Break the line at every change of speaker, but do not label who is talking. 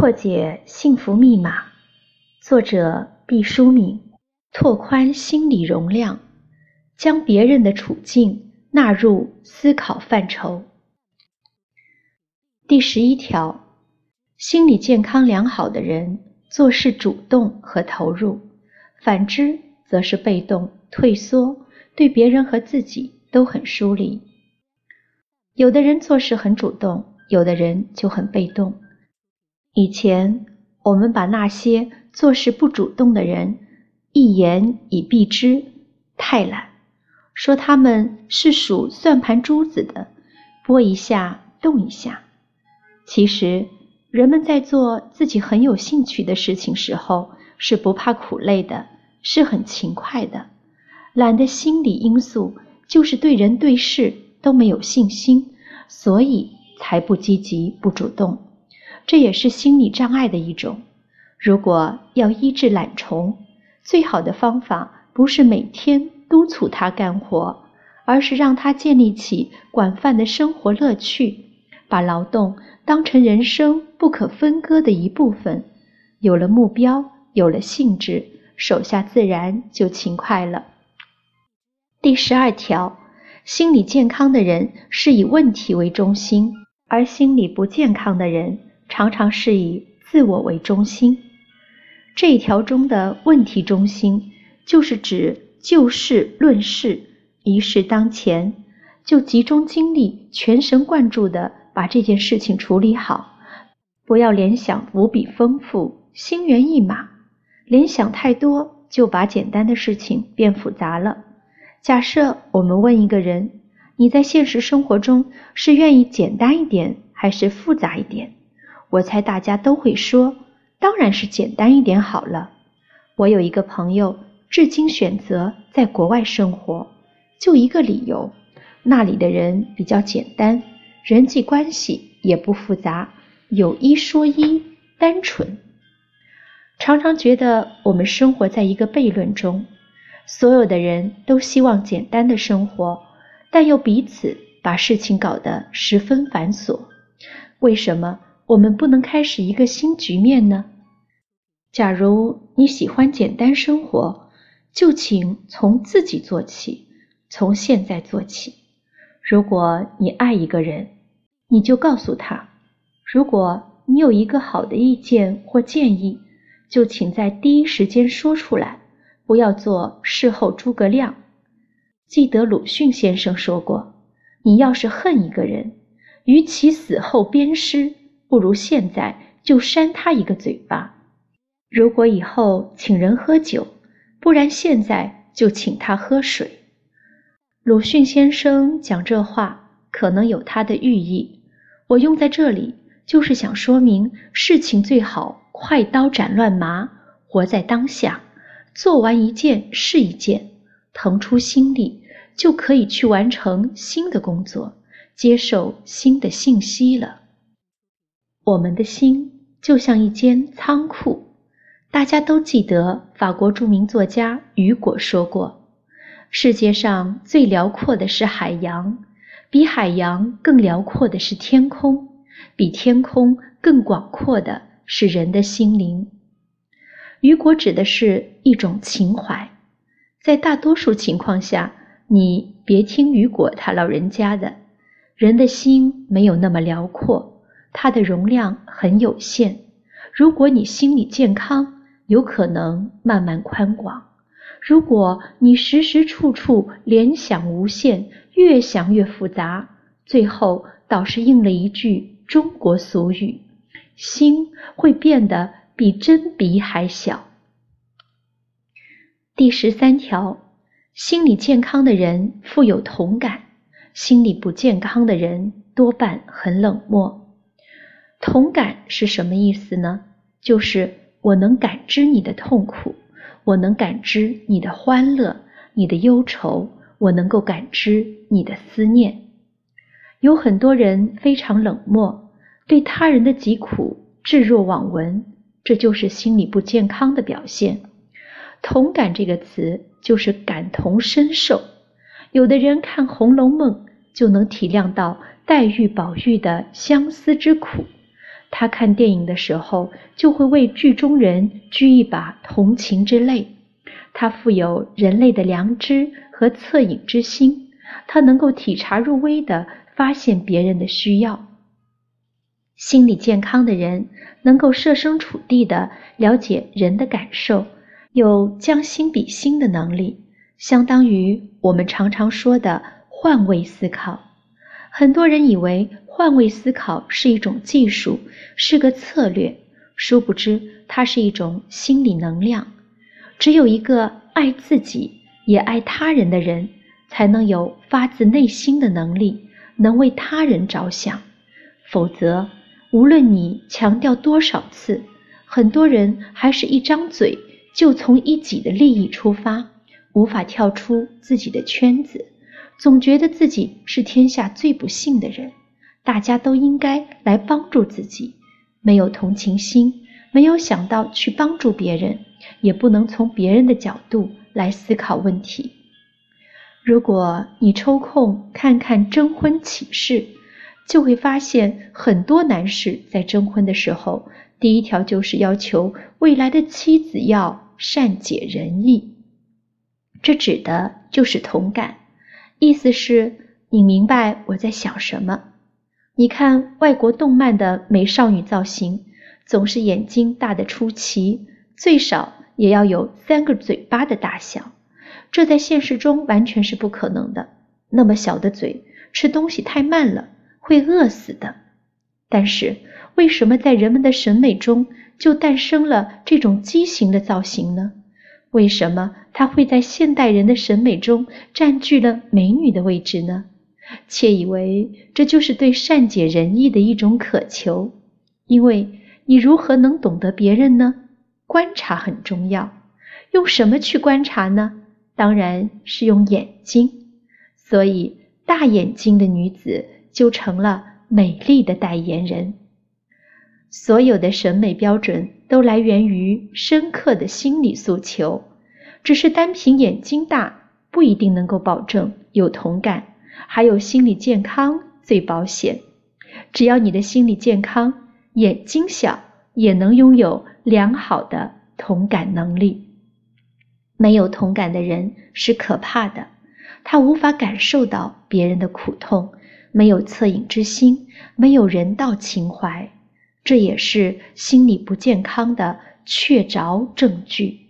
破解幸福密码，作者毕淑敏。拓宽心理容量，将别人的处境纳入思考范畴。第十一条，心理健康良好的人做事主动和投入，反之则是被动退缩，对别人和自己都很疏离。有的人做事很主动，有的人就很被动。以前我们把那些做事不主动的人。一言以蔽之，太懒，说他们是数算盘珠子的，拨一下动一下。其实，人们在做自己很有兴趣的事情时候，是不怕苦累的，是很勤快的。懒的心理因素就是对人对事都没有信心，所以才不积极不主动。这也是心理障碍的一种。如果要医治懒虫，最好的方法不是每天督促他干活，而是让他建立起广泛的生活乐趣，把劳动当成人生不可分割的一部分。有了目标，有了兴致，手下自然就勤快了。第十二条，心理健康的人是以问题为中心，而心理不健康的人常常是以自我为中心。这一条中的问题中心，就是指就事论事，一事当前，就集中精力，全神贯注的把这件事情处理好，不要联想无比丰富，心猿意马，联想太多就把简单的事情变复杂了。假设我们问一个人，你在现实生活中是愿意简单一点还是复杂一点？我猜大家都会说。当然是简单一点好了。我有一个朋友，至今选择在国外生活，就一个理由：那里的人比较简单，人际关系也不复杂，有一说一，单纯。常常觉得我们生活在一个悖论中，所有的人都希望简单的生活，但又彼此把事情搞得十分繁琐。为什么？我们不能开始一个新局面呢？假如你喜欢简单生活，就请从自己做起，从现在做起。如果你爱一个人，你就告诉他；如果你有一个好的意见或建议，就请在第一时间说出来，不要做事后诸葛亮。记得鲁迅先生说过：“你要是恨一个人，与其死后鞭尸。”不如现在就扇他一个嘴巴。如果以后请人喝酒，不然现在就请他喝水。鲁迅先生讲这话可能有他的寓意，我用在这里就是想说明事情最好快刀斩乱麻，活在当下，做完一件是一件，腾出心力就可以去完成新的工作，接受新的信息了。我们的心就像一间仓库，大家都记得法国著名作家雨果说过：“世界上最辽阔的是海洋，比海洋更辽阔的是天空，比天空更广阔的是人的心灵。”雨果指的是一种情怀，在大多数情况下，你别听雨果他老人家的，人的心没有那么辽阔。它的容量很有限。如果你心理健康，有可能慢慢宽广；如果你时时处处联想无限，越想越复杂，最后倒是应了一句中国俗语：心会变得比针鼻还小。第十三条，心理健康的人富有同感，心理不健康的人多半很冷漠。同感是什么意思呢？就是我能感知你的痛苦，我能感知你的欢乐、你的忧愁，我能够感知你的思念。有很多人非常冷漠，对他人的疾苦置若罔闻，这就是心理不健康的表现。同感这个词就是感同身受。有的人看《红楼梦》就能体谅到黛玉、宝玉的相思之苦。他看电影的时候就会为剧中人掬一把同情之泪。他富有人类的良知和恻隐之心，他能够体察入微地发现别人的需要。心理健康的人能够设身处地地了解人的感受，有将心比心的能力，相当于我们常常说的换位思考。很多人以为换位思考是一种技术，是个策略，殊不知它是一种心理能量。只有一个爱自己也爱他人的人，才能有发自内心的能力，能为他人着想。否则，无论你强调多少次，很多人还是一张嘴就从一己的利益出发，无法跳出自己的圈子，总觉得自己是天下最不幸的人，大家都应该来帮助自己，没有同情心，没有想到去帮助别人。也不能从别人的角度来思考问题。如果你抽空看看征婚启事，就会发现很多男士在征婚的时候，第一条就是要求未来的妻子要善解人意。这指的就是同感，意思是你明白我在想什么。你看外国动漫的美少女造型，总是眼睛大的出奇，最少。也要有三个嘴巴的大小，这在现实中完全是不可能的。那么小的嘴，吃东西太慢了，会饿死的。但是，为什么在人们的审美中就诞生了这种畸形的造型呢？为什么它会在现代人的审美中占据了美女的位置呢？窃以为这就是对善解人意的一种渴求，因为你如何能懂得别人呢？观察很重要，用什么去观察呢？当然是用眼睛。所以，大眼睛的女子就成了美丽的代言人。所有的审美标准都来源于深刻的心理诉求，只是单凭眼睛大不一定能够保证有同感，还有心理健康最保险。只要你的心理健康，眼睛小也能拥有。良好的同感能力，没有同感的人是可怕的，他无法感受到别人的苦痛，没有恻隐之心，没有人道情怀，这也是心理不健康的确凿证据。